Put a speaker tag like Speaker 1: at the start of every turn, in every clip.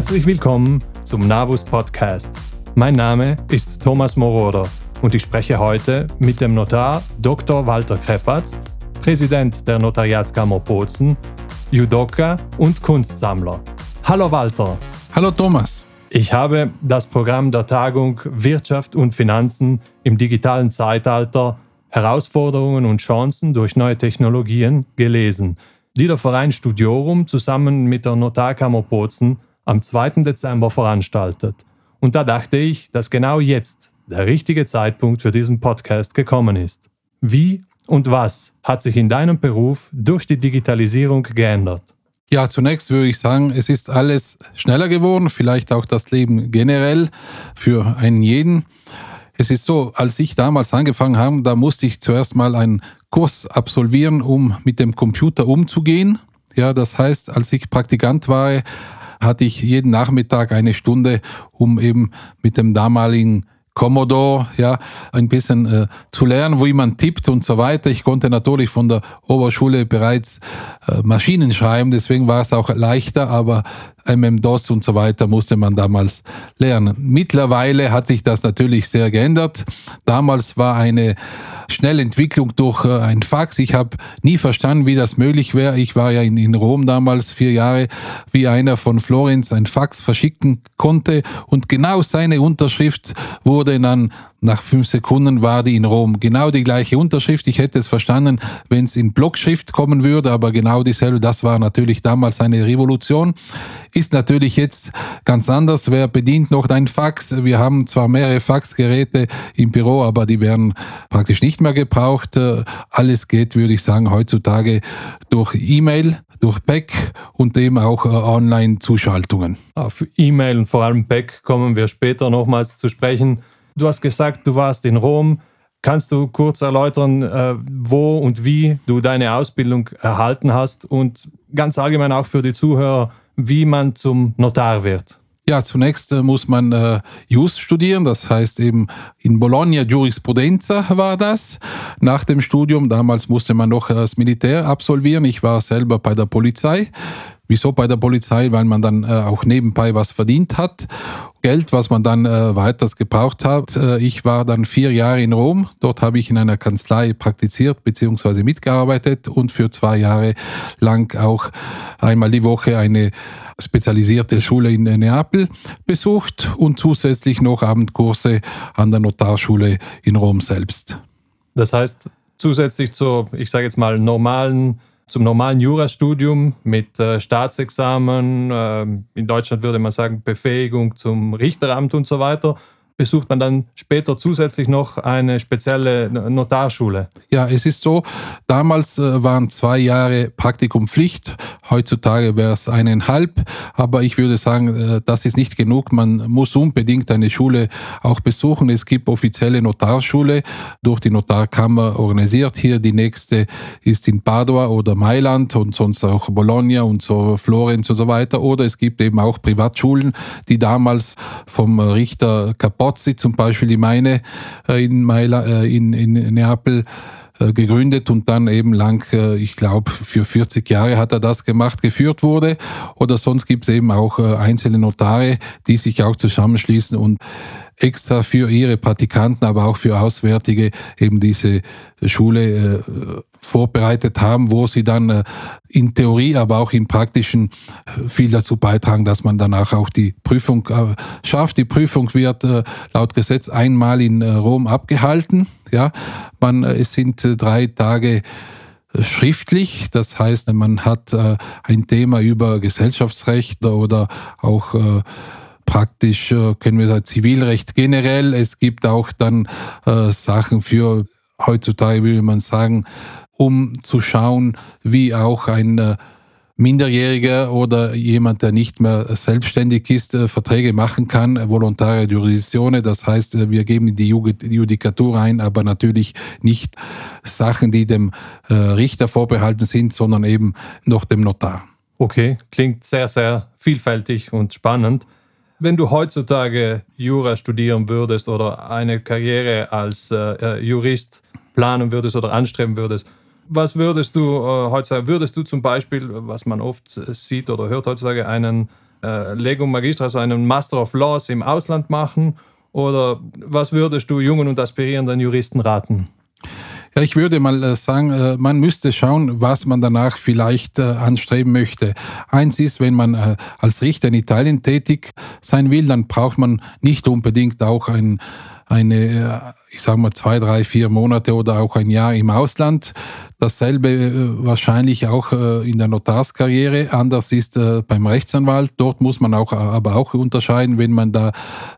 Speaker 1: Herzlich willkommen zum Navus Podcast. Mein Name ist Thomas Moroder und ich spreche heute mit dem Notar Dr. Walter Krepatz, Präsident der Notariatskammer Bozen, Judoka und Kunstsammler. Hallo Walter.
Speaker 2: Hallo Thomas.
Speaker 1: Ich habe das Programm der Tagung Wirtschaft und Finanzen im digitalen Zeitalter Herausforderungen und Chancen durch neue Technologien gelesen, die der Verein Studiorum zusammen mit der Notarkammer Bozen am 2. Dezember veranstaltet. Und da dachte ich, dass genau jetzt der richtige Zeitpunkt für diesen Podcast gekommen ist. Wie und was hat sich in deinem Beruf durch die Digitalisierung geändert?
Speaker 2: Ja, zunächst würde ich sagen, es ist alles schneller geworden, vielleicht auch das Leben generell für einen jeden. Es ist so, als ich damals angefangen habe, da musste ich zuerst mal einen Kurs absolvieren, um mit dem Computer umzugehen. Ja, das heißt, als ich Praktikant war, hatte ich jeden Nachmittag eine Stunde, um eben mit dem damaligen Commodore, ja, ein bisschen äh, zu lernen, wie man tippt und so weiter. Ich konnte natürlich von der Oberschule bereits äh, Maschinen schreiben, deswegen war es auch leichter, aber MM-DOS und so weiter musste man damals lernen. Mittlerweile hat sich das natürlich sehr geändert. Damals war eine Schnellentwicklung durch äh, ein Fax. Ich habe nie verstanden, wie das möglich wäre. Ich war ja in, in Rom damals vier Jahre, wie einer von Florenz ein Fax verschicken konnte und genau seine Unterschrift wurde dann nach fünf Sekunden war die in Rom. Genau die gleiche Unterschrift. Ich hätte es verstanden, wenn es in Blockschrift kommen würde, aber genau dieselbe. Das war natürlich damals eine Revolution. Ist natürlich jetzt ganz anders. Wer bedient noch ein Fax? Wir haben zwar mehrere Faxgeräte im Büro, aber die werden praktisch nicht mehr gebraucht. Alles geht, würde ich sagen, heutzutage durch E-Mail durch Back und eben auch äh, Online-Zuschaltungen.
Speaker 1: Auf E-Mail und vor allem Back kommen wir später nochmals zu sprechen. Du hast gesagt, du warst in Rom. Kannst du kurz erläutern, äh, wo und wie du deine Ausbildung erhalten hast und ganz allgemein auch für die Zuhörer, wie man zum Notar wird?
Speaker 2: Ja, zunächst äh, muss man äh, Jus studieren, das heißt eben in Bologna Jurisprudenza war das. Nach dem Studium, damals musste man noch das Militär absolvieren. Ich war selber bei der Polizei. Wieso bei der Polizei? Weil man dann äh, auch nebenbei was verdient hat. Geld, was man dann äh, weiters gebraucht hat. Äh, ich war dann vier Jahre in Rom. Dort habe ich in einer Kanzlei praktiziert bzw. mitgearbeitet und für zwei Jahre lang auch einmal die Woche eine spezialisierte Schule in Neapel besucht und zusätzlich noch Abendkurse an der Notarschule in Rom selbst.
Speaker 1: Das heißt, zusätzlich zur, ich sage jetzt mal, normalen zum normalen Jurastudium mit äh, Staatsexamen, äh, in Deutschland würde man sagen Befähigung zum Richteramt und so weiter, besucht man dann später zusätzlich noch eine spezielle Notarschule.
Speaker 2: Ja, es ist so, damals äh, waren zwei Jahre Praktikum Pflicht, heutzutage wäre es eineinhalb, aber ich würde sagen, äh, das ist nicht genug. Man muss unbedingt eine Schule auch besuchen. Es gibt offizielle Notarschule durch die Notarkammer organisiert. Hier die nächste ist in Padua oder Mailand und sonst auch Bologna und so Florenz und so weiter. Oder es gibt eben auch Privatschulen, die damals vom Richter Kapott Pozzi zum Beispiel, die meine äh, in, Maila, äh, in, in Neapel äh, gegründet und dann eben lang, ich glaube, für 40 Jahre hat er das gemacht, geführt wurde. Oder sonst gibt es eben auch einzelne Notare, die sich auch zusammenschließen und extra für ihre Praktikanten, aber auch für Auswärtige eben diese Schule vorbereitet haben, wo sie dann äh, in Theorie, aber auch im Praktischen äh, viel dazu beitragen, dass man danach auch die Prüfung äh, schafft. Die Prüfung wird laut Gesetz einmal in Rom abgehalten. Ja, man, es sind drei Tage schriftlich. Das heißt, man hat ein Thema über Gesellschaftsrecht oder auch praktisch, können wir sagen, Zivilrecht generell. Es gibt auch dann Sachen für heutzutage, würde man sagen, um zu schauen, wie auch ein äh, Minderjähriger oder jemand, der nicht mehr selbstständig ist, äh, Verträge machen kann, volontare Jurisdiktionen. Das heißt, äh, wir geben die Judikatur ein, aber natürlich nicht Sachen, die dem Richter vorbehalten sind, sondern eben noch dem Notar.
Speaker 1: Okay, klingt sehr, sehr vielfältig und spannend. Wenn du heutzutage Jura studieren würdest oder eine Karriere als äh, Jurist planen würdest oder anstreben würdest, was würdest du äh, heutzutage, würdest du zum Beispiel, was man oft sieht oder hört heutzutage, einen äh, Legum Magister, also einen Master of Laws im Ausland machen? Oder was würdest du jungen und aspirierenden Juristen raten?
Speaker 2: Ja, ich würde mal äh, sagen, äh, man müsste schauen, was man danach vielleicht äh, anstreben möchte. Eins ist, wenn man als Richter in Italien tätig sein will, dann braucht man nicht unbedingt auch ein, eine, ich sage mal, zwei, drei, vier Monate oder auch ein Jahr im Ausland. Dasselbe wahrscheinlich auch in der Notarskarriere. Anders ist beim Rechtsanwalt. Dort muss man auch, aber auch unterscheiden, wenn man da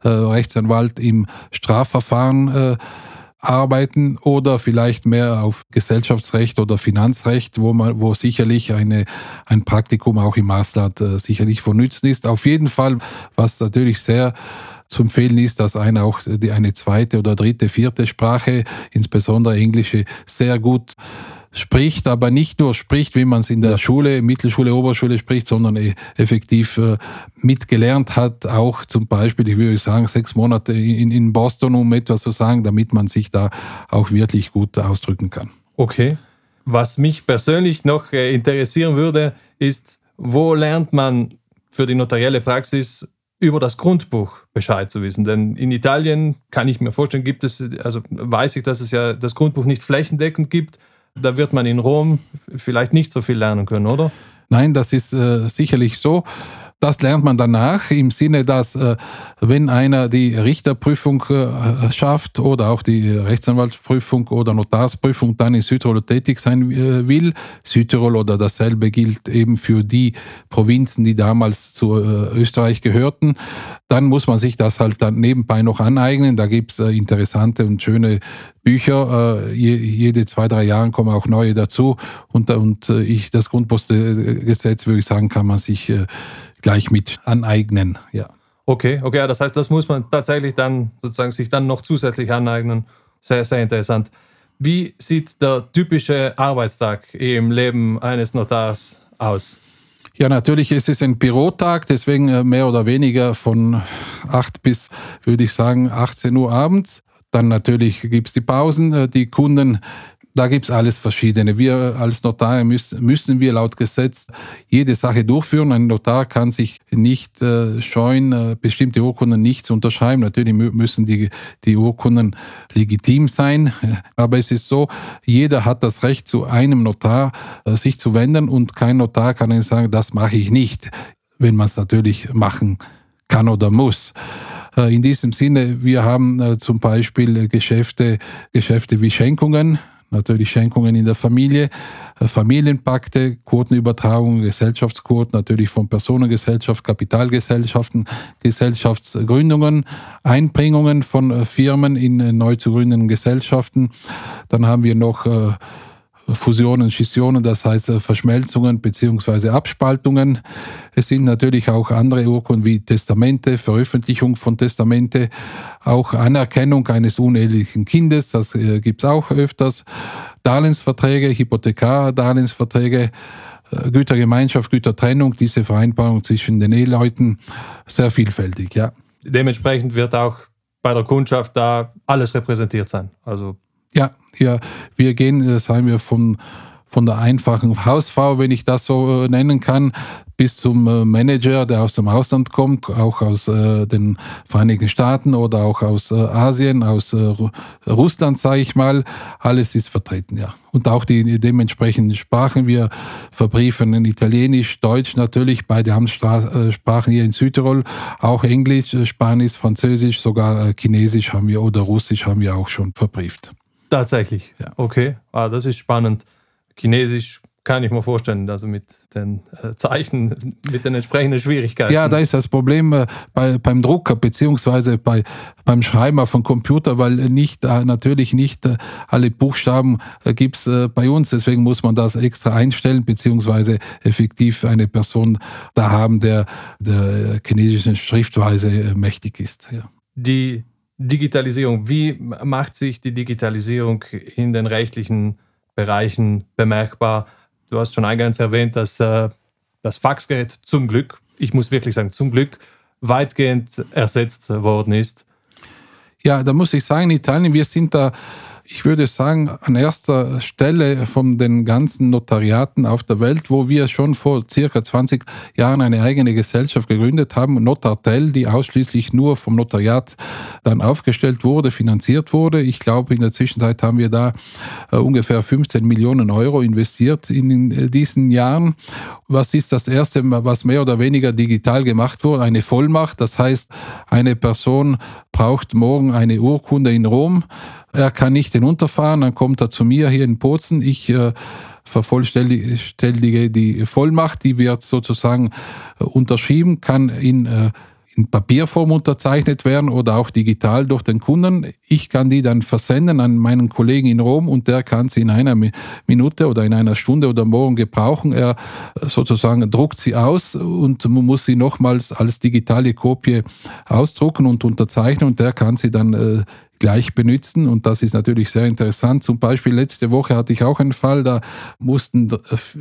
Speaker 2: Rechtsanwalt im Strafverfahren arbeiten oder vielleicht mehr auf Gesellschaftsrecht oder Finanzrecht, wo man, wo sicherlich eine, ein Praktikum auch im Ausland äh, sicherlich von Nützen ist. Auf jeden Fall, was natürlich sehr zu empfehlen ist, dass einer auch die, eine zweite oder dritte, vierte Sprache, insbesondere Englische, sehr gut spricht, aber nicht nur spricht, wie man es in der Schule, Mittelschule, Oberschule spricht, sondern e-, effektiv äh, mitgelernt hat, auch zum Beispiel, ich würde sagen, sechs Monate in, in Boston, um etwas zu sagen, damit man sich da auch wirklich gut ausdrücken kann.
Speaker 1: Okay. Was mich persönlich noch äh, interessieren würde, ist, wo lernt man für die notarielle Praxis über das Grundbuch Bescheid zu wissen. Denn in Italien kann ich mir vorstellen, gibt es, also weiß ich, dass es ja das Grundbuch nicht flächendeckend gibt. Da wird man in Rom vielleicht nicht so viel lernen können, oder?
Speaker 2: Nein, das ist äh, sicherlich so. Das lernt man danach im Sinne, dass äh, wenn einer die Richterprüfung äh, schafft oder auch die Rechtsanwaltsprüfung oder Notarsprüfung dann in Südtirol tätig sein äh, will, Südtirol oder dasselbe gilt eben für die Provinzen, die damals zu Österreich gehörten, dann muss man sich das halt dann nebenbei noch aneignen. Da gibt es interessante und schöne Bücher. jede zwei, drei Jahre kommen auch neue dazu. Und, und ich, das Grundpostgesetz, würde ich sagen, kann man sich gleich mit aneignen. Ja.
Speaker 1: Okay, okay, das heißt, das muss man tatsächlich dann sozusagen sich dann noch zusätzlich aneignen. Sehr, sehr interessant. Wie sieht der typische Arbeitstag im Leben eines Notars aus?
Speaker 2: Ja, natürlich ist es ein Bürotag, deswegen äh, mehr oder weniger von 8 bis, würde ich sagen, 18 Uhr abends. Dann natürlich gibt es die Pausen. Äh, die Kunden da gibt es alles Verschiedene. Wir als Notar müssen, müssen wir laut Gesetz jede Sache durchführen. Ein Notar kann sich nicht äh, scheuen, äh, bestimmte Urkunden nicht zu unterschreiben. Natürlich müssen die, die Urkunden legitim sein. Aber es ist so, jeder hat das Recht, zu einem Notar äh, sich zu wenden und kein Notar kann Ihnen sagen, das mache ich nicht, wenn man es natürlich machen kann oder muss. Äh, in diesem Sinne, wir haben äh, zum Beispiel Geschäfte, Geschäfte wie Schenkungen, natürlich Schenkungen in der Familie, äh, Familienpakte, Quotenübertragung, Gesellschaftsquoten, natürlich von Personengesellschaft, Kapitalgesellschaften, Gesellschaftsgründungen, Einbringungen von äh, Firmen in äh, neu zu gründenden Gesellschaften. Dann haben wir noch Fusionen, Scissionen, das heißt äh, Verschmelzungen bzw. Abspaltungen. Es sind natürlich auch andere Urkunden wie Testamente, Veröffentlichung von Testamente, auch Anerkennung eines unehelichen Kindes, das äh, gibt es auch öfters, Darlehensverträge, Hypothekardarlehensverträge, äh, Gütergemeinschaft, Gütertrennung, diese Vereinbarung zwischen den Eheleuten, sehr vielfältig, ja.
Speaker 1: Dementsprechend wird auch bei der Kundschaft da alles repräsentiert sein. Also
Speaker 2: ja, ja, wir gehen, äh, sagen wir, von, von der einfachen Hausfrau, wenn ich das so äh, nennen kann, bis zum äh, Manager, der aus dem Ausland kommt, auch aus äh, den Vereinigten Staaten oder auch aus äh, Asien, aus äh, Russland, sage ich mal. Alles ist vertreten, ja. Und auch die dementsprechenden Sprachen. Wir verbriefen in Italienisch, Deutsch natürlich, beide Amtssprachen hier in Südtirol, auch Englisch, Spanisch, Französisch, sogar Chinesisch haben wir oder Russisch haben wir auch schon verbrieft.
Speaker 1: Tatsächlich. Ja. Okay, ah, das ist spannend. Chinesisch kann ich mir vorstellen, also mit den äh, Zeichen, mit den entsprechenden Schwierigkeiten.
Speaker 2: Ja, da ist das Problem äh, bei, beim Drucker beziehungsweise bei, beim Schreiben auf dem Computer, weil nicht äh, natürlich nicht alle Buchstaben gibt es bei uns. Deswegen muss man das extra einstellen, beziehungsweise effektiv eine Person da haben, der der chinesischen Schriftweise mächtig ist. Ja.
Speaker 1: Die Digitalisierung. Wie macht sich die Digitalisierung in den rechtlichen Bereichen bemerkbar? Du hast schon eingangs erwähnt, dass äh, das Faxgerät zum Glück, ich muss wirklich sagen, zum Glück weitgehend ersetzt worden ist.
Speaker 2: Ja, da muss ich sagen, in Italien, wir sind da ich würde sagen, an erster Stelle von den ganzen Notariaten auf der Welt, wo wir schon vor circa 20 Jahren eine eigene Gesellschaft gegründet haben, Notartel, die ausschließlich nur vom Notariat dann aufgestellt wurde, finanziert wurde. Ich glaube, in der Zwischenzeit haben wir da äh, ungefähr 15 Millionen Euro investiert in äh, diesen Jahren. Was ist das Erste, was mehr oder weniger digital gemacht wurde? Eine Vollmacht. Das heißt, eine Person braucht morgen eine Urkunde in Rom er kann nicht hinunterfahren, dann kommt er zu mir hier in Bozen. Ich äh, vervollständige die Vollmacht, die wird sozusagen äh, unterschrieben, kann in äh, in Papierform unterzeichnet werden oder auch digital durch den Kunden. Ich kann die dann versenden an meinen Kollegen in Rom und der kann sie in einer Minute oder in einer Stunde oder morgen gebrauchen. Er äh, sozusagen druckt sie aus und man muss sie nochmals als digitale Kopie ausdrucken und unterzeichnen und der kann sie dann äh, gleich benutzen. Und das ist natürlich sehr interessant. Zum Beispiel letzte Woche hatte ich auch einen Fall, da mussten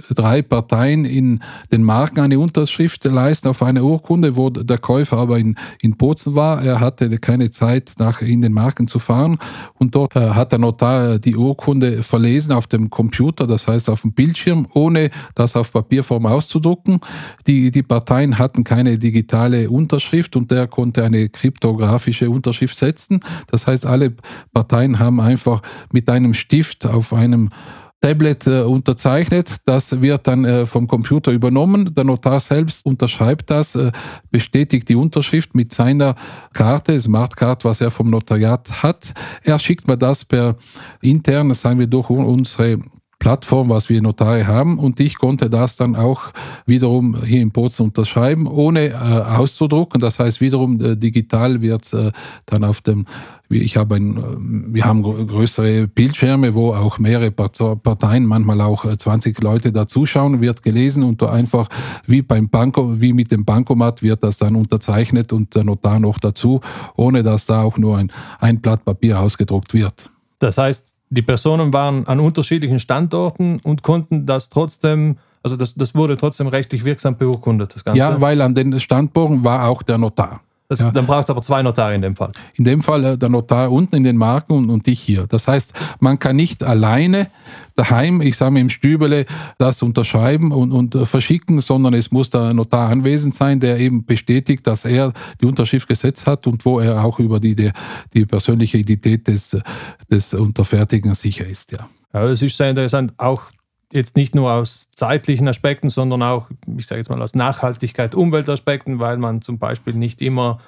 Speaker 2: drei Parteien in den Marken eine Unterschrift leisten auf eine Urkunde, wo der Käufer aber in, in Bozen war. Er hatte keine Zeit, nach in den Marken zu fahren. Und dort äh, hat der Notar die Urkunde verlesen auf dem Computer, das heißt auf dem Bildschirm, ohne das auf Papierform auszudrucken. Die, die Parteien hatten keine digitale Unterschrift und der konnte eine kryptografische Unterschrift setzen. Das heißt, alle Parteien haben einfach mit einem Stift auf einem Tablet äh, unterzeichnet. Das wird dann äh, vom Computer übernommen. Der Notar selbst unterschreibt das, äh, bestätigt die Unterschrift mit seiner Karte, Smartcard, was er vom Notariat hat. Er schickt mir das per intern, sagen wir durch unsere Plattform, was wir Notare haben. Und ich konnte das dann auch wiederum hier in Bozen unterschreiben, ohne äh, auszudrucken. Das heißt, wiederum äh, digital wird es äh, dann auf dem ich habe ein, äh, wir haben größere Bildschirme, wo auch mehrere Parteien, manchmal auch 20 äh, Leute dazuschauen, wird gelesen und einfach wie beim Banko, wie mit dem Bankomat wird das dann unterzeichnet und der Notar noch dazu, ohne dass da auch nur ein, ein Blatt Papier ausgedruckt wird.
Speaker 1: Das heißt, die Personen waren an unterschiedlichen Standorten und konnten das trotzdem, also das, das wurde trotzdem rechtlich wirksam beurkundet, das
Speaker 2: Ganze. Ja, weil an den Standorten war auch der Notar.
Speaker 1: Das,
Speaker 2: ja.
Speaker 1: Dann braucht es aber zwei Notare in dem Fall.
Speaker 2: In dem Fall äh, der Notar unten in den Marken und, und ich hier. Das heißt, man kann nicht alleine daheim, ich sage mal im Stübele, das unterschreiben und, und äh, verschicken, sondern es muss der Notar anwesend sein, der eben bestätigt, dass er die Unterschrift gesetzt hat und wo er auch über die, die, die persönliche Identität des, des Unterfertigten sicher ist. Ja.
Speaker 1: Ja, das ist sehr interessant. Auch jetzt nicht nur aus zeitlichen Aspekten, sondern auch, ich sage jetzt mal, aus Nachhaltigkeit, Umweltaspekten, weil man zum Beispiel nicht immer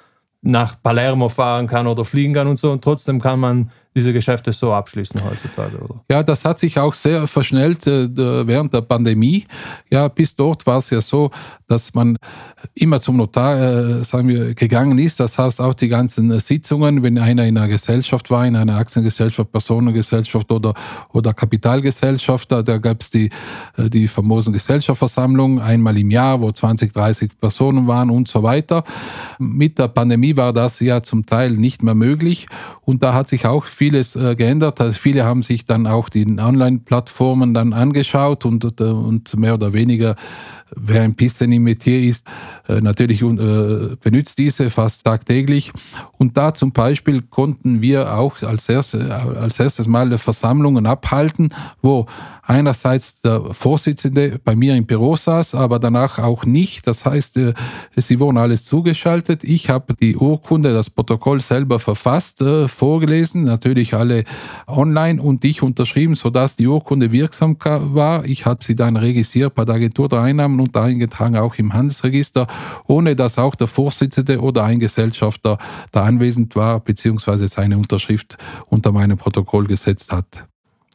Speaker 1: nach Palermo fahren kann oder fliegen kann und so. Und trotzdem kann man diese Geschäfte so abschließen heutzutage, oder?
Speaker 2: Ja, das hat sich auch sehr verschnellt äh, während der Pandemie. Ja, bis dort war es ja so, dass man immer zum Notar, äh, sagen wir, gegangen ist. Das heißt auch die ganzen äh, Sitzungen, wenn einer in einer Gesellschaft war, in einer Aktiengesellschaft, Personengesellschaft oder, oder Kapitalgesellschaft, da, da gab es die, äh, die famosen Gesellschaftsversammlungen einmal im Jahr, wo 20, 30 Personen waren und so weiter. Mit der Pandemie war das ja zum Teil nicht mehr möglich und da hat sich auch viel vieles äh, geändert. Also viele haben sich dann auch die Online-Plattformen dann angeschaut und, äh, und mehr oder weniger, wer ein bisschen im Metier ist, äh, natürlich äh, benutzt diese fast tagtäglich. Und da zum Beispiel konnten wir auch als, erste, als erstes Mal Versammlungen abhalten, wo einerseits der Vorsitzende bei mir im Büro saß, aber danach auch nicht. Das heißt, äh, sie wurden alles zugeschaltet. Ich habe die Urkunde, das Protokoll selber verfasst, äh, vorgelesen, natürlich alle online und ich unterschrieben, sodass die Urkunde wirksam war. Ich habe sie dann registriert bei der Agentur der Einnahmen und eingetragen auch im Handelsregister, ohne dass auch der Vorsitzende oder ein Gesellschafter da anwesend war, beziehungsweise seine Unterschrift unter meinem Protokoll gesetzt hat.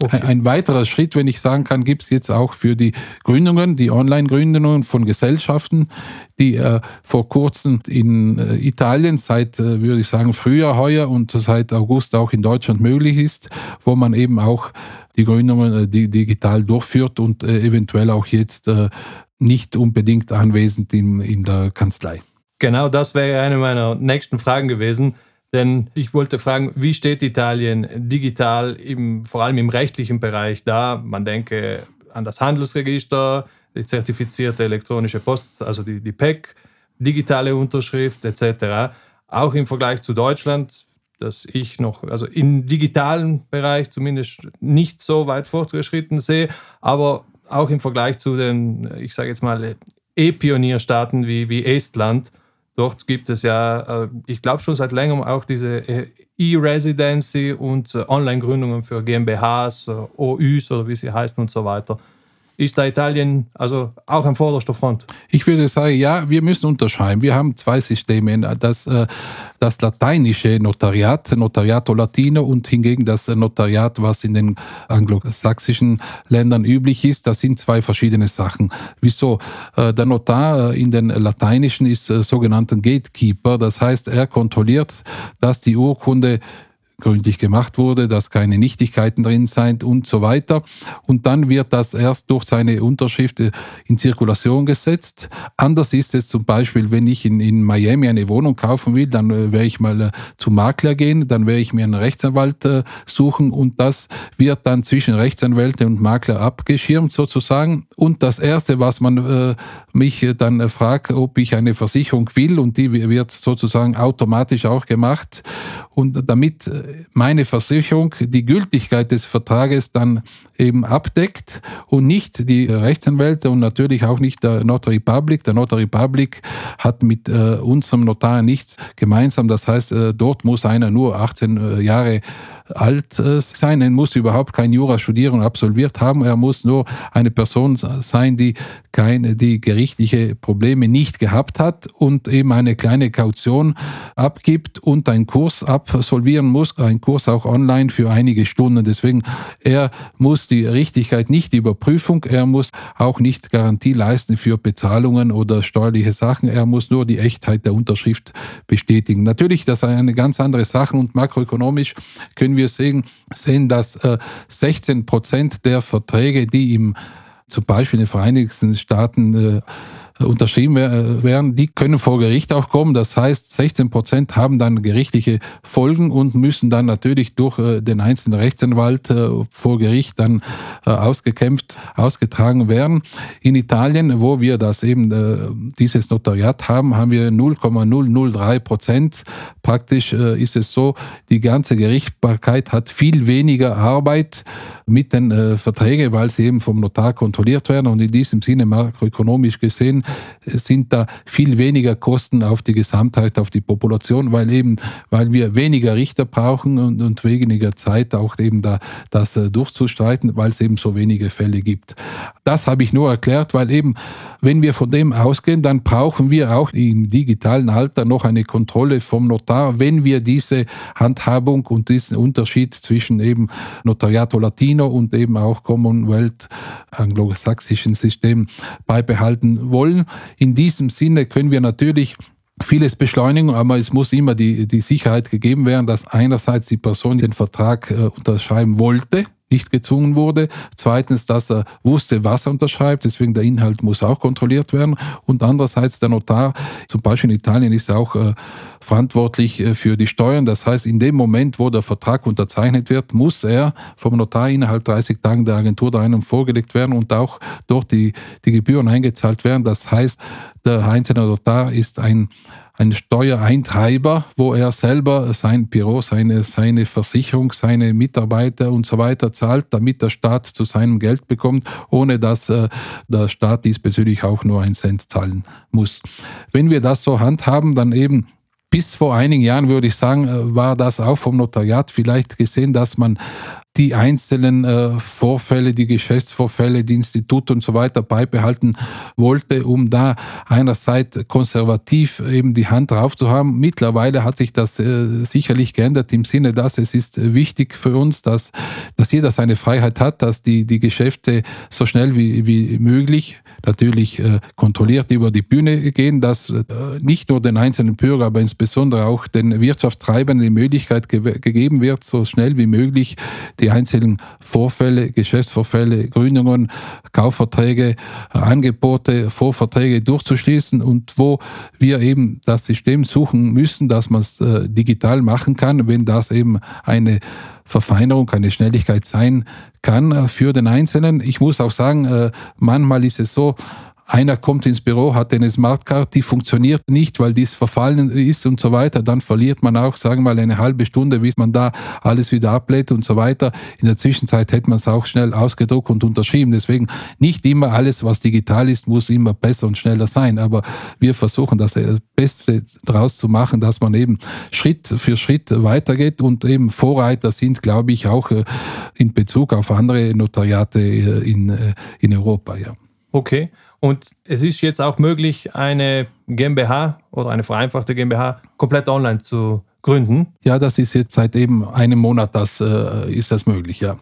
Speaker 2: Okay. Ein weiterer Schritt, wenn ich sagen kann, gibt es jetzt auch für die Gründungen, die Online-Gründungen von Gesellschaften, die äh, vor kurzem in äh, Italien seit, äh, würde ich sagen, Frühjahr heuer und seit August auch in Deutschland möglich ist, wo man eben auch die Gründungen äh, die, digital durchführt und äh, eventuell auch jetzt äh, nicht unbedingt anwesend in, in der Kanzlei.
Speaker 1: Genau das wäre eine meiner nächsten Fragen gewesen. Denn ich wollte fragen, wie steht Italien digital, im, vor allem im rechtlichen Bereich da? Man denke an das Handelsregister, die zertifizierte elektronische Post, also die, die PEC, digitale Unterschrift etc. Auch im Vergleich zu Deutschland, dass ich noch, also im digitalen Bereich zumindest nicht so weit fortgeschritten sehe, aber auch im Vergleich zu den, ich sage jetzt mal, E-Pionierstaaten wie, wie Estland, dort gibt es ja, äh, ich glaube schon seit längerem auch diese äh, E-Residency und äh, Online-Gründungen für GmbHs, OÜs oder wie sie heißen und so weiter ist da Italien also auch an vorderster Front?
Speaker 2: Ich würde sagen, ja, wir müssen unterscheiden. Wir haben zwei Systeme. Das, äh, das lateinische Notariat, Notariato Latino und hingegen das Notariat, was in den anglosächsischen Ländern üblich ist. Das sind zwei verschiedene Sachen. Wieso? Äh, der Notar in den lateinischen ist sogenannter Gatekeeper. Das heißt, er kontrolliert, dass die Urkunde gründlich gemacht wurde, dass keine Nichtigkeiten drin sind und so weiter. Und dann wird das erst durch seine Unterschrift in Zirkulation gesetzt. Anders ist es zum Beispiel, wenn ich in, in Miami eine Wohnung kaufen will, dann äh, werde ich mal äh, zum Makler gehen, dann werde ich mir einen Rechtsanwalt äh, suchen und das wird dann zwischen Rechtsanwälte und Makler abgeschirmt sozusagen. Und das Erste, was man äh, mich dann fragt, ob ich eine Versicherung will und die wird sozusagen automatisch auch gemacht. Und damit meine Versicherung die Gültigkeit des Vertrages dann eben abdeckt und nicht die Rechtsanwälte und natürlich auch nicht der Notary Public. Der Notary Public hat mit äh, unserem Notar nichts gemeinsam. Das heißt, äh, dort muss einer nur 18 äh, Jahre alt äh, sein. Er muss überhaupt kein Jura studieren und absolviert haben. Er muss nur eine Person sein, die keine, die gerichtliche Probleme nicht gehabt hat und eben eine kleine Kaution abgibt und einen Kurs absolvieren muss, ein Kurs auch online für einige Stunden. Deswegen, er muss die Richtigkeit nicht die Überprüfung, er muss auch nicht Garantie leisten für Bezahlungen oder steuerliche Sachen, er muss nur die Echtheit der Unterschrift bestätigen. Natürlich, das ist eine ganz andere Sache und makroökonomisch können wir sehen, sehen dass 16 äh, Prozent der Verträge, die im zum Beispiel in den Vereinigten Staaten äh, unterschrieben werden, die können vor Gericht auch kommen. Das heißt, 16 Prozent haben dann gerichtliche Folgen und müssen dann natürlich durch äh, den einzelnen Rechtsanwalt äh, vor Gericht dann äh, ausgekämpft, ausgetragen werden. In Italien, wo wir das eben, dieses Notariat haben, haben wir 0,003 Prozent. Praktisch ist es so, die ganze Gerichtbarkeit hat viel weniger Arbeit mit den Verträgen, weil sie eben vom Notar kontrolliert werden und in diesem Sinne makroökonomisch gesehen sind da viel weniger Kosten auf die Gesamtheit, auf die Population, weil eben, weil wir weniger Richter brauchen und, und weniger Zeit auch eben da das äh, durchzustreiten, weil es eben so wenige Fälle gibt. Das habe ich nur erklärt, weil eben, wenn wir von dem ausgehen, dann brauchen wir auch im digitalen Alter noch eine Kontrolle vom Notar, wenn wir diese Handhabung und diesen Unterschied zwischen eben Notariato Latino und eben auch Commonwealth anglosächsischen System beibehalten wollen. In diesem Sinne können wir natürlich vieles beschleunigen, aber es muss immer die, die Sicherheit gegeben werden, dass einerseits die Person den Vertrag äh, unterschreiben wollte, nicht gezwungen wurde. Zweitens, dass er wusste, was er unterschreibt, deswegen der Inhalt muss auch kontrolliert werden. Und andererseits der Notar, zum Beispiel in Italien, ist auch äh, verantwortlich äh, für die Steuern. Das heißt, in dem Moment, wo der Vertrag unterzeichnet wird, muss er vom Notar innerhalb 30 Tagen der Agentur der Einung vorgelegt werden und auch dort die, die Gebühren eingezahlt werden. Das heißt, der einzelne Notar ist ein ein Steuereintreiber, wo er selber sein Büro, seine, seine Versicherung, seine Mitarbeiter und so weiter zahlt, damit der Staat zu seinem Geld bekommt, ohne dass äh, der Staat diesbezüglich auch nur einen Cent zahlen muss. Wenn wir das so handhaben, dann eben bis vor einigen Jahren würde ich sagen, äh, war das auch vom Notariat vielleicht gesehen, dass man die einzelnen äh, Vorfälle, die Geschäftsvorfälle, die Institute und so weiter beibehalten wollte, um da einerseits konservativ eben die Hand drauf zu haben. Mittlerweile hat sich das äh, sicherlich geändert im Sinne, dass es ist wichtig für uns, dass, dass jeder seine Freiheit hat, dass die, die Geschäfte so schnell wie, wie möglich natürlich äh, kontrolliert über die Bühne gehen, dass äh, nicht nur den einzelnen Bürger, aber insbesondere auch den Wirtschaftstreibern die Möglichkeit ge gegeben wird, so schnell wie möglich die einzelnen Vorfälle, Geschäftsvorfälle, Gründungen, Kaufverträge, Angebote, Vorverträge durchzuschließen und wo wir eben das System suchen müssen, dass man es äh, digital machen kann, wenn das eben eine Verfeinerung, eine Schnelligkeit sein kann äh, für den Einzelnen. Ich muss auch sagen, äh, manchmal ist es so, einer kommt ins Büro, hat eine Smartcard, die funktioniert nicht, weil dies verfallen ist und so weiter. Dann verliert man auch, sagen wir mal, eine halbe Stunde, bis man da alles wieder ablädt und so weiter. In der Zwischenzeit hätte man es auch schnell ausgedruckt und unterschrieben. Deswegen nicht immer alles, was digital ist, muss immer besser und schneller sein. Aber wir versuchen das Beste daraus zu machen, dass man eben Schritt für Schritt weitergeht und eben Vorreiter sind, glaube ich, auch äh, in Bezug auf andere Notariate äh, in, äh, in Europa. Ja.
Speaker 1: Okay. Und es ist jetzt auch möglich, eine GmbH oder eine vereinfachte GmbH komplett online zu gründen.
Speaker 2: Ja, das ist jetzt seit eben einem Monat, das äh, ist das möglich, ja.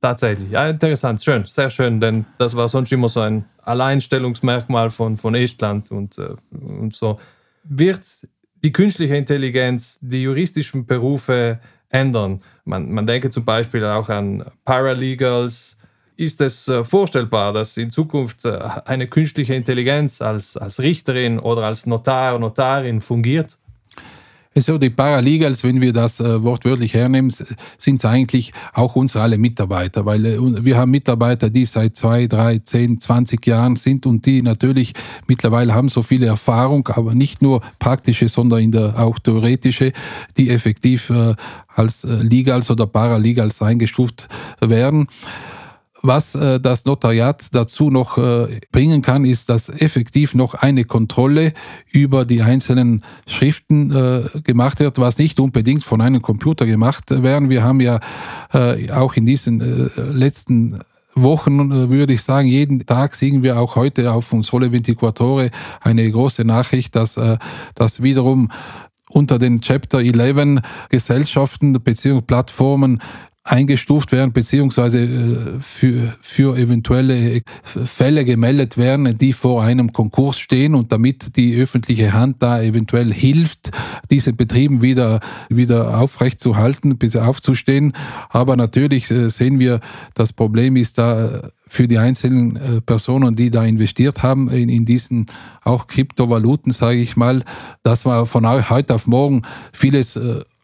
Speaker 1: Tatsächlich, ja, interessant, schön, sehr schön, denn das war sonst immer so ein Alleinstellungsmerkmal von, von Estland und, äh, und so. Wird die künstliche Intelligenz die juristischen Berufe ändern? Man, man denke zum Beispiel auch an Paralegals, ist es äh, vorstellbar, dass in Zukunft äh, eine künstliche Intelligenz als, als Richterin oder als Notar, Notarin fungiert?
Speaker 2: So, die Paralegals, wenn wir das äh, wortwörtlich hernehmen, sind eigentlich auch unsere alle Mitarbeiter, weil wir haben Mitarbeiter, die seit zwei, drei, zehn, zwanzig Jahren sind und die natürlich mittlerweile haben so viele Erfahrung, aber nicht nur praktische, sondern in der, auch theoretische, die effektiv als Legals oder Paralegals eingestuft werden. Was äh, das Notariat dazu noch äh, bringen kann, ist, dass effektiv noch eine Kontrolle über die einzelnen Schriften äh, gemacht wird, was nicht unbedingt von einem Computer gemacht werden. Wir haben ja äh, auch in diesen äh, letzten Wochen, äh, würde ich sagen, jeden Tag sehen wir auch heute auf uns Sole Ventiquatore eine große Nachricht, dass, äh, dass wiederum unter den Chapter 11 Gesellschaften bzw. Plattformen eingestuft werden, beziehungsweise äh, für, für eventuelle Fälle gemeldet werden, die vor einem Konkurs stehen und damit die öffentliche Hand da eventuell hilft, diese Betrieben wieder, wieder aufrechtzuhalten, bis aufzustehen. Aber natürlich äh, sehen wir, das Problem ist da für die einzelnen äh, Personen, die da investiert haben in, in diesen auch Kryptovaluten, sage ich mal, dass man von heute auf morgen vieles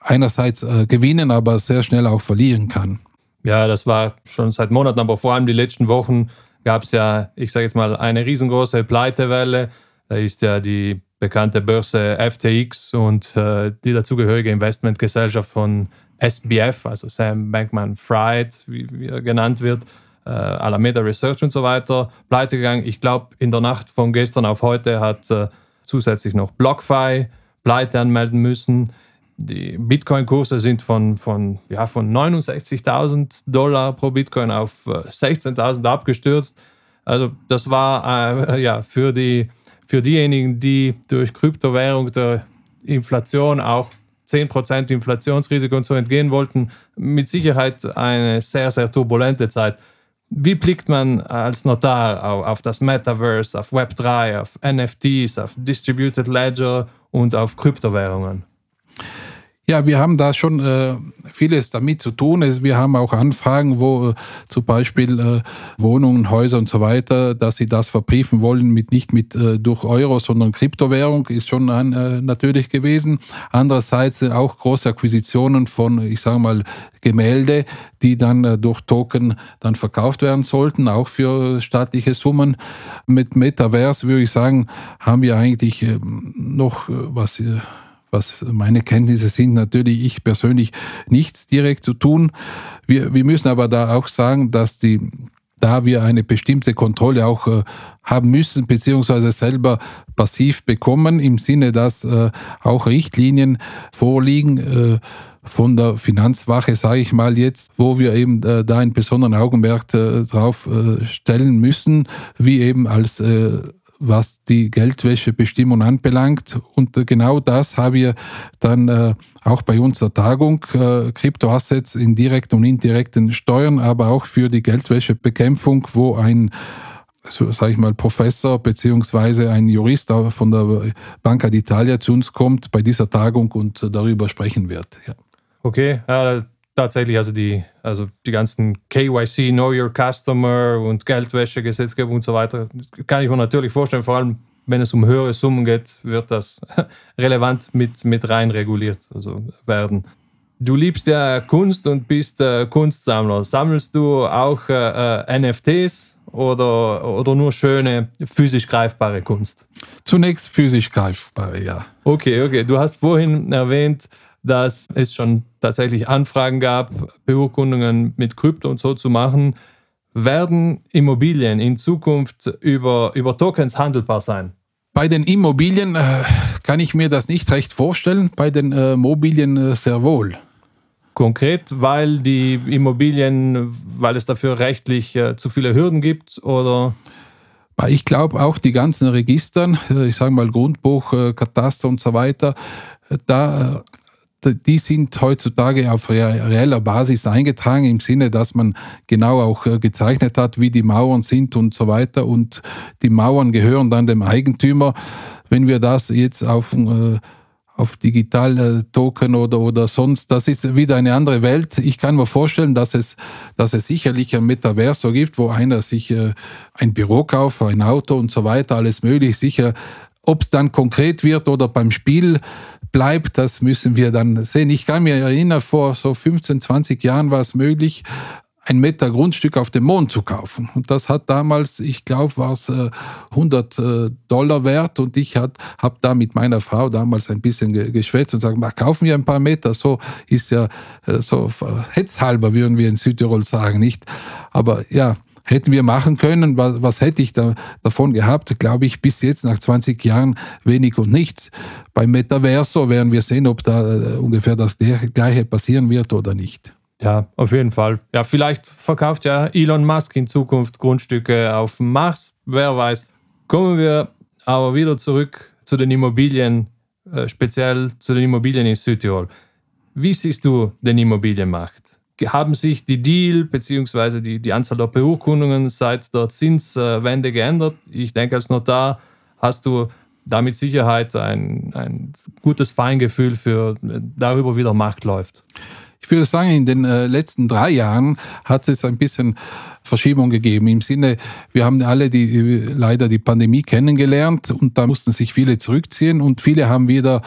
Speaker 2: einerseits äh, gewinnen, aber sehr schnell auch verlieren kann.
Speaker 1: Ja, das war schon seit Monaten, aber vor allem die letzten Wochen gab es ja, ich sage jetzt mal, eine riesengroße Pleitewelle. Da ist ja die bekannte Börse FTX und äh, die dazugehörige Investmentgesellschaft von SBF, also Sam Bankman Fried, wie, wie er genannt wird, äh, Alameda Research und so weiter, pleite gegangen. Ich glaube, in der Nacht von gestern auf heute hat äh, zusätzlich noch BlockFi pleite anmelden müssen die Bitcoin-Kurse sind von, von, ja, von 69.000 Dollar pro Bitcoin auf 16.000 äh, abgestürzt. Also das war äh, ja, für, die, für diejenigen, die durch Kryptowährung der Inflation auch 10% Inflationsrisiko und so entgehen wollten, mit Sicherheit eine sehr, sehr turbulente Zeit. Wie blickt man als Notar auf, auf das Metaverse, auf Web3, auf NFTs, auf Distributed Ledger und auf Kryptowährungen?
Speaker 2: Ja, wir haben da schon äh, vieles damit zu tun. Wir haben auch Anfragen, wo äh, zum Beispiel äh, Wohnungen, Häuser und so weiter, dass sie das verbriefen wollen, mit nicht mit äh, durch Euro, sondern Kryptowährung, ist schon an, äh, natürlich gewesen. Andererseits sind auch große Akquisitionen von, ich sage mal, Gemälde, die dann äh, durch Token dann verkauft werden sollten, auch für staatliche Summen. Mit Metaverse würde ich sagen, haben wir eigentlich äh, noch äh, was äh, was meine Kenntnisse sind, natürlich ich persönlich nichts direkt zu tun. Wir, wir müssen aber da auch sagen, dass die da wir eine bestimmte Kontrolle auch äh, haben müssen, beziehungsweise selber passiv bekommen, im Sinne, dass äh, auch Richtlinien vorliegen äh, von der Finanzwache, sage ich mal jetzt, wo wir eben äh, da einen besonderen Augenmerk äh, drauf äh, stellen müssen, wie eben als was die Geldwäschebestimmung anbelangt. Und äh, genau das haben wir dann äh, auch bei unserer Tagung, äh, Kryptoassets in direkten und indirekten Steuern, aber auch für die Geldwäschebekämpfung, wo ein so sage ich mal, Professor beziehungsweise ein Jurist von der Banca d'Italia zu uns kommt bei dieser Tagung und darüber sprechen wird. Ja.
Speaker 1: Okay, ja, tatsächlich, also die, also die ganzen KYC, Know Your Customer und Geldwäschegesetzgebung und so weiter, kann ich mir natürlich vorstellen, vor allem wenn es um höhere Summen geht, wird das relevant mit, mit rein reguliert also werden. Du liebst ja Kunst und bist äh, Kunstsammler. Sammelst du auch äh, äh NFTs oder, oder nur schöne, physisch greifbare Kunst?
Speaker 2: Zunächst physisch greifbare, ja.
Speaker 1: Okay, okay. Du hast vorhin erwähnt, dass es schon tatsächlich Anfragen gab, Beurkundungen mit Krypto und so zu machen. Werden Immobilien in Zukunft über, über Tokens handelbar sein?
Speaker 2: Bei den Immobilien äh, kann ich mir das nicht recht vorstellen, bei den äh, Mobilien äh, sehr wohl.
Speaker 1: Konkret, weil die Immobilien, weil es dafür rechtlich äh, zu viele Hürden gibt oder?
Speaker 2: Ich glaube auch die ganzen Registern, äh, ich sage mal Grundbuch, äh, Kataster und so weiter, da die sind heutzutage auf reeller Basis eingetragen, im Sinne, dass man genau auch äh, gezeichnet hat, wie die Mauern sind und so weiter. Und die Mauern gehören dann dem Eigentümer. Wenn wir das jetzt auf, äh, auf Digital-Token oder, oder sonst, das ist wieder eine andere Welt. Ich kann mir vorstellen, dass es, dass es sicherlich ein Metaverso gibt, wo einer sich äh, ein Büro kauft, ein Auto und so weiter, alles möglich. Sicher, ob es dann konkret wird oder beim Spiel bleibt, das müssen wir dann sehen. Ich kann mir erinnern, vor so 15, 20 Jahren war es möglich, ein Meter Grundstück auf dem Mond zu kaufen. Und das hat damals, ich glaube, war es 100 äh, Dollar wert. Und ich habe da mit meiner Frau damals ein bisschen geschwätzt und gesagt, kaufen wir ein paar Meter. So ist ja, äh, so hetzhalber würden wir in Südtirol sagen, nicht? Aber ja, hätten wir machen können. Was, was hätte ich da, davon gehabt? Glaube ich, bis jetzt nach 20 Jahren wenig und nichts. Beim Metaverso werden wir sehen, ob da äh, ungefähr das Gleiche passieren wird oder nicht.
Speaker 1: Ja, auf jeden Fall. Ja, vielleicht verkauft ja Elon Musk in Zukunft Grundstücke auf dem Mars. Wer weiß. Kommen wir aber wieder zurück zu den Immobilien, äh, speziell zu den Immobilien in Südtirol. Wie siehst du den Immobilienmarkt? Haben sich die Deal bzw. Die, die Anzahl der Beurkundungen seit der Zinswende geändert. Ich denke, als Notar hast du da mit Sicherheit ein, ein gutes Feingefühl für darüber, wie der Markt läuft.
Speaker 2: Ich würde sagen, in den äh, letzten drei Jahren hat es ein bisschen Verschiebung gegeben. Im Sinne, wir haben alle die, leider die Pandemie kennengelernt und da mussten sich viele zurückziehen und viele haben wieder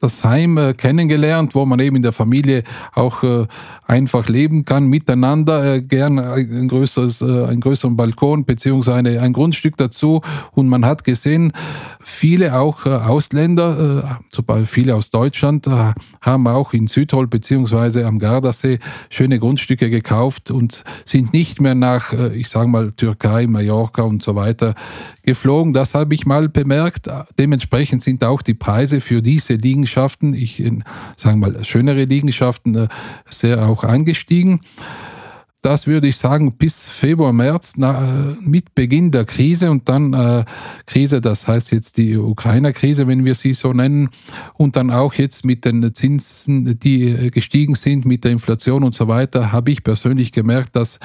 Speaker 2: das Heim äh, kennengelernt, wo man eben in der Familie auch äh, einfach leben kann, miteinander, äh, gern ein größeres, äh, einen größeren Balkon beziehungsweise ein Grundstück dazu. Und man hat gesehen, viele auch äh, Ausländer, äh, zum Beispiel viele aus Deutschland, äh, haben auch in Südtirol beziehungsweise am Gardasee schöne Grundstücke gekauft und sind nicht mehr nach, äh, ich sage mal, Türkei, Mallorca und so weiter geflogen. Das habe ich mal bemerkt. Dementsprechend sind auch die Preise für diese Liegenschaften, ich sage mal schönere Liegenschaften, äh, sehr auch angestiegen. Das würde ich sagen bis Februar, März na, mit Beginn der Krise und dann äh, Krise, das heißt jetzt die Ukrainer-Krise, wenn wir sie so nennen, und dann auch jetzt mit den Zinsen, die gestiegen sind, mit der Inflation und so weiter, habe ich persönlich gemerkt, dass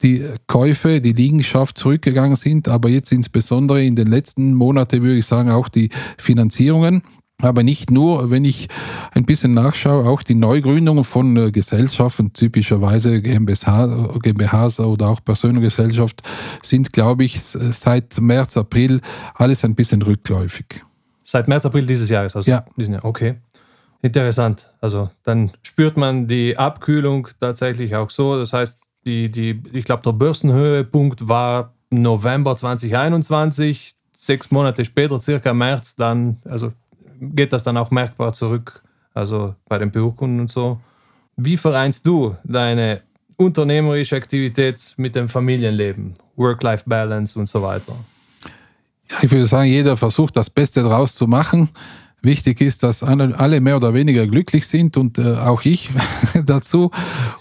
Speaker 2: die Käufe, die Liegenschaft zurückgegangen sind, aber jetzt insbesondere in den letzten Monaten würde ich sagen auch die Finanzierungen. Aber nicht nur, wenn ich ein bisschen nachschaue, auch die Neugründungen von äh, Gesellschaften, typischerweise GmbH, GmbHs oder auch Personengesellschaft, sind, glaube ich, seit März, April alles ein bisschen rückläufig.
Speaker 1: Seit März, April dieses Jahres, also
Speaker 2: ja.
Speaker 1: diesen Jahr. Okay. Interessant. Also dann spürt man die Abkühlung tatsächlich auch so. Das heißt, die, die, ich glaube, der Börsenhöhepunkt war November 2021. Sechs Monate später, circa März, dann, also geht das dann auch merkbar zurück, also bei den Beurkunden und so. Wie vereinst du deine unternehmerische Aktivität mit dem Familienleben, Work-Life-Balance und so weiter?
Speaker 2: Ja, ich würde sagen, jeder versucht das Beste daraus zu machen. Wichtig ist, dass alle mehr oder weniger glücklich sind und äh, auch ich dazu.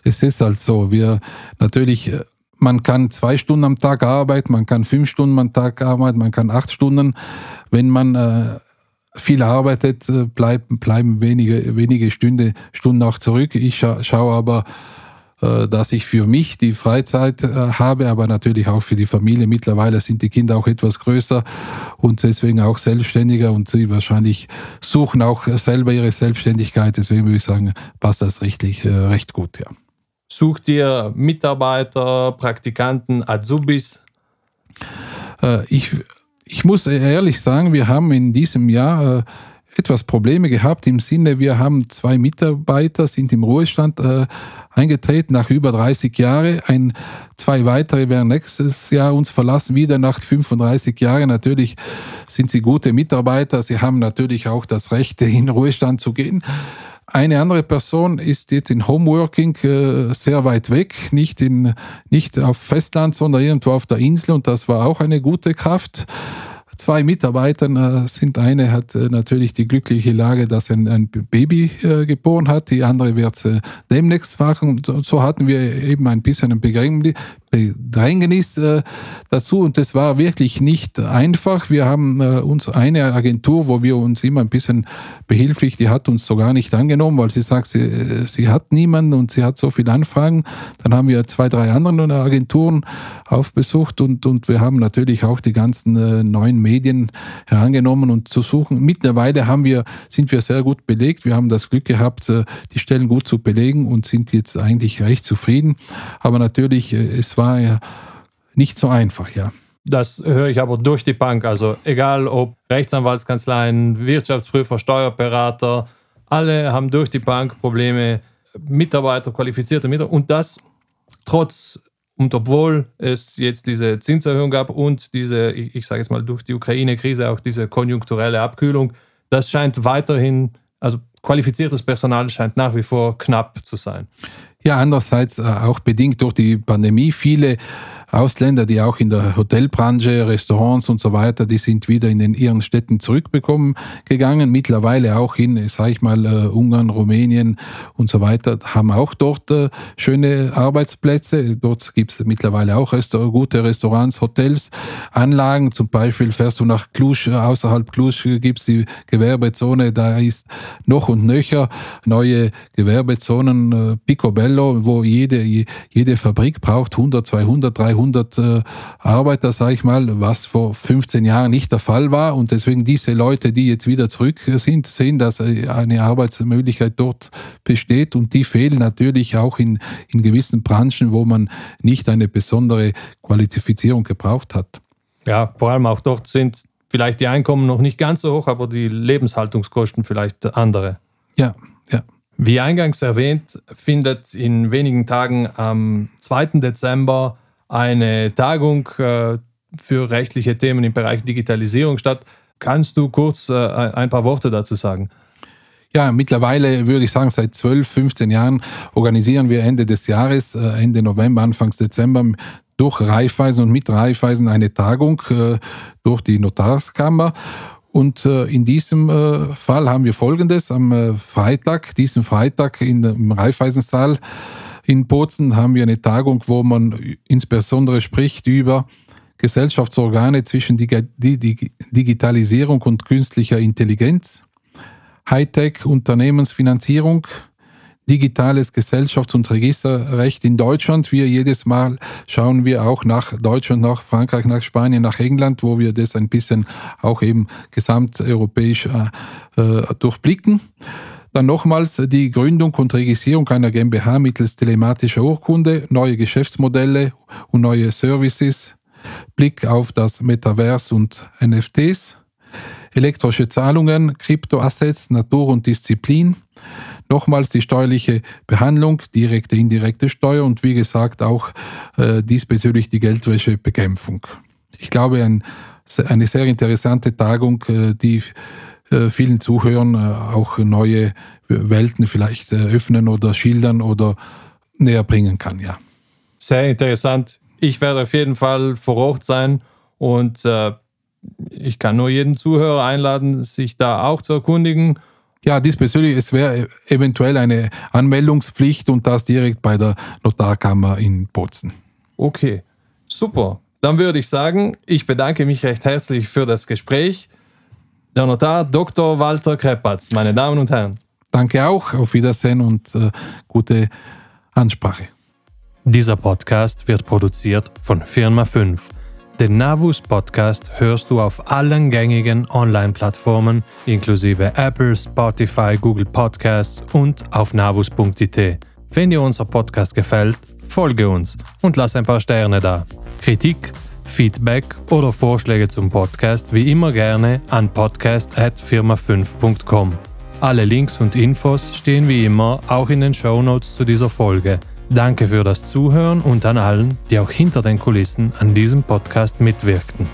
Speaker 2: Es ist halt so, wir natürlich, äh, man kann zwei Stunden am Tag arbeiten, man kann fünf Stunden am Tag arbeiten, man kann acht Stunden. Wenn man äh, viel arbeitet, äh, bleiben, bleiben wenige, wenige Stunde, Stunden auch zurück. Ich scha schaue aber, äh, dass ich für mich die Freizeit äh, habe, aber natürlich auch für die Familie. Mittlerweile sind die Kinder auch etwas größer und deswegen auch selbstständiger und sie wahrscheinlich suchen auch selber ihre Selbstständigkeit. Deswegen würde ich sagen, passt das richtig, recht gut, ja.
Speaker 1: Sucht ihr Mitarbeiter, Praktikanten, Azubis?
Speaker 2: Ich ich muss ehrlich sagen, wir haben in diesem Jahr äh, etwas Probleme gehabt im Sinne, wir haben zwei Mitarbeiter, sind im Ruhestand äh, eingetreten nach über 30 Jahren. Ein, zwei weitere werden nächstes Jahr uns verlassen, wieder nach 35 Jahren. Natürlich sind sie gute Mitarbeiter. Sie haben natürlich auch das Recht, in Ruhestand zu gehen. Eine andere Person ist jetzt in Homeworking äh, sehr weit weg, nicht, in, nicht auf Festland, sondern irgendwo auf der Insel. Und das war auch eine gute Kraft zwei Mitarbeitern äh, sind. Eine hat äh, natürlich die glückliche Lage, dass er ein Baby äh, geboren hat, die andere wird demnächst machen. Und so hatten wir eben ein bisschen ein Bedrängnis dazu und das war wirklich nicht einfach. Wir haben uns eine Agentur, wo wir uns immer ein bisschen behilflich, die hat uns so gar nicht angenommen, weil sie sagt, sie, sie hat niemanden und sie hat so viele Anfragen. Dann haben wir zwei, drei andere Agenturen aufbesucht und, und wir haben natürlich auch die ganzen neuen Medien herangenommen und zu suchen. Mittlerweile haben wir, sind wir sehr gut belegt. Wir haben das Glück gehabt, äh, die Stellen gut zu belegen und sind jetzt eigentlich recht zufrieden. Aber natürlich, äh, es war ja nicht so einfach, ja.
Speaker 1: Das höre ich aber durch die Bank. Also egal ob Rechtsanwaltskanzleien, Wirtschaftsprüfer, Steuerberater, alle haben durch die Bank Probleme, Mitarbeiter, qualifizierte Mitarbeiter. Und das trotz und obwohl es jetzt diese Zinserhöhung gab und diese, ich, ich sage es mal, durch die Ukraine-Krise auch diese konjunkturelle Abkühlung, das scheint weiterhin, also qualifiziertes Personal scheint nach wie vor knapp zu sein.
Speaker 2: Ja, andererseits äh, auch bedingt durch die Pandemie. Viele Ausländer, die auch in der Hotelbranche, Restaurants und so weiter, die sind wieder in den, ihren Städten zurückbekommen gegangen. Mittlerweile auch in, sage ich mal, uh, Ungarn, Rumänien und so weiter, haben auch dort uh, schöne Arbeitsplätze. Dort gibt es mittlerweile auch Restaur gute Restaurants, Hotels, Anlagen. Zum Beispiel fährst du nach Cluj, außerhalb Cluj gibt es die Gewerbezone, da ist noch und nöcher neue Gewerbezonen, uh, Picobello, wo jede, jede Fabrik braucht 100, 200, 300 300 äh, Arbeiter, sage ich mal, was vor 15 Jahren nicht der Fall war. Und deswegen diese Leute, die jetzt wieder zurück sind, sehen, dass äh, eine Arbeitsmöglichkeit dort besteht. Und die fehlen natürlich auch in, in gewissen Branchen, wo man nicht eine besondere Qualifizierung gebraucht hat.
Speaker 1: Ja, vor allem auch dort sind vielleicht die Einkommen noch nicht ganz so hoch, aber die Lebenshaltungskosten vielleicht andere.
Speaker 2: Ja, ja.
Speaker 1: Wie eingangs erwähnt, findet in wenigen Tagen am 2. Dezember eine Tagung äh, für rechtliche Themen im Bereich Digitalisierung statt. Kannst du kurz äh, ein paar Worte dazu sagen?
Speaker 2: Ja, mittlerweile würde ich sagen, seit 12, 15 Jahren organisieren wir Ende des Jahres, äh, Ende November, Anfangs Dezember durch Raiffeisen und mit Raiffeisen eine Tagung durch die Notarskammer. Und in diesem Fall haben wir Folgendes. Am Freitag, diesen Freitag im Raiffeisensaal in Bozen haben wir eine Tagung, wo man insbesondere spricht über Gesellschaftsorgane zwischen Digitalisierung und künstlicher Intelligenz, Hightech, Unternehmensfinanzierung, digitales Gesellschafts- und Registerrecht in Deutschland. Wir jedes Mal schauen wir auch nach Deutschland, nach Frankreich, nach Spanien, nach England, wo wir das ein bisschen auch eben gesamteuropäisch äh, äh durchblicken. Dann nochmals die Gründung und Registrierung einer GmbH mittels telematischer Urkunde, neue Geschäftsmodelle und neue Services, Blick auf das Metaverse und NFTs, elektrische Zahlungen, Kryptoassets, Natur und Disziplin, nochmals die steuerliche Behandlung, direkte, indirekte Steuer und wie gesagt auch äh, diesbezüglich die Geldwäschebekämpfung. Ich glaube, ein, eine sehr interessante Tagung, äh, die vielen Zuhörern äh, auch neue Welten vielleicht äh, öffnen oder schildern oder näher bringen kann, ja.
Speaker 1: Sehr interessant. Ich werde auf jeden Fall vor Ort sein und äh, ich kann nur jeden Zuhörer einladen, sich da auch zu erkundigen.
Speaker 2: Ja, diesbezüglich, es wäre eventuell eine Anmeldungspflicht und das direkt bei der Notarkammer in Bozen.
Speaker 1: Okay, super. Dann würde ich sagen, ich bedanke mich recht herzlich für das Gespräch. Der Notar Dr. Walter Kreppatz, meine Damen und Herren.
Speaker 2: Danke auch, auf Wiedersehen und äh, gute Ansprache.
Speaker 1: Dieser Podcast wird produziert von Firma 5. Den Navus Podcast hörst du auf allen gängigen Online-Plattformen inklusive Apple, Spotify, Google Podcasts und auf navus.it. Wenn dir unser Podcast gefällt, folge uns und lass ein paar Sterne da. Kritik Feedback oder Vorschläge zum Podcast wie immer gerne an podcast.firma5.com. Alle Links und Infos stehen wie immer auch in den Show Notes zu dieser Folge. Danke für das Zuhören und an allen, die auch hinter den Kulissen an diesem Podcast mitwirkten.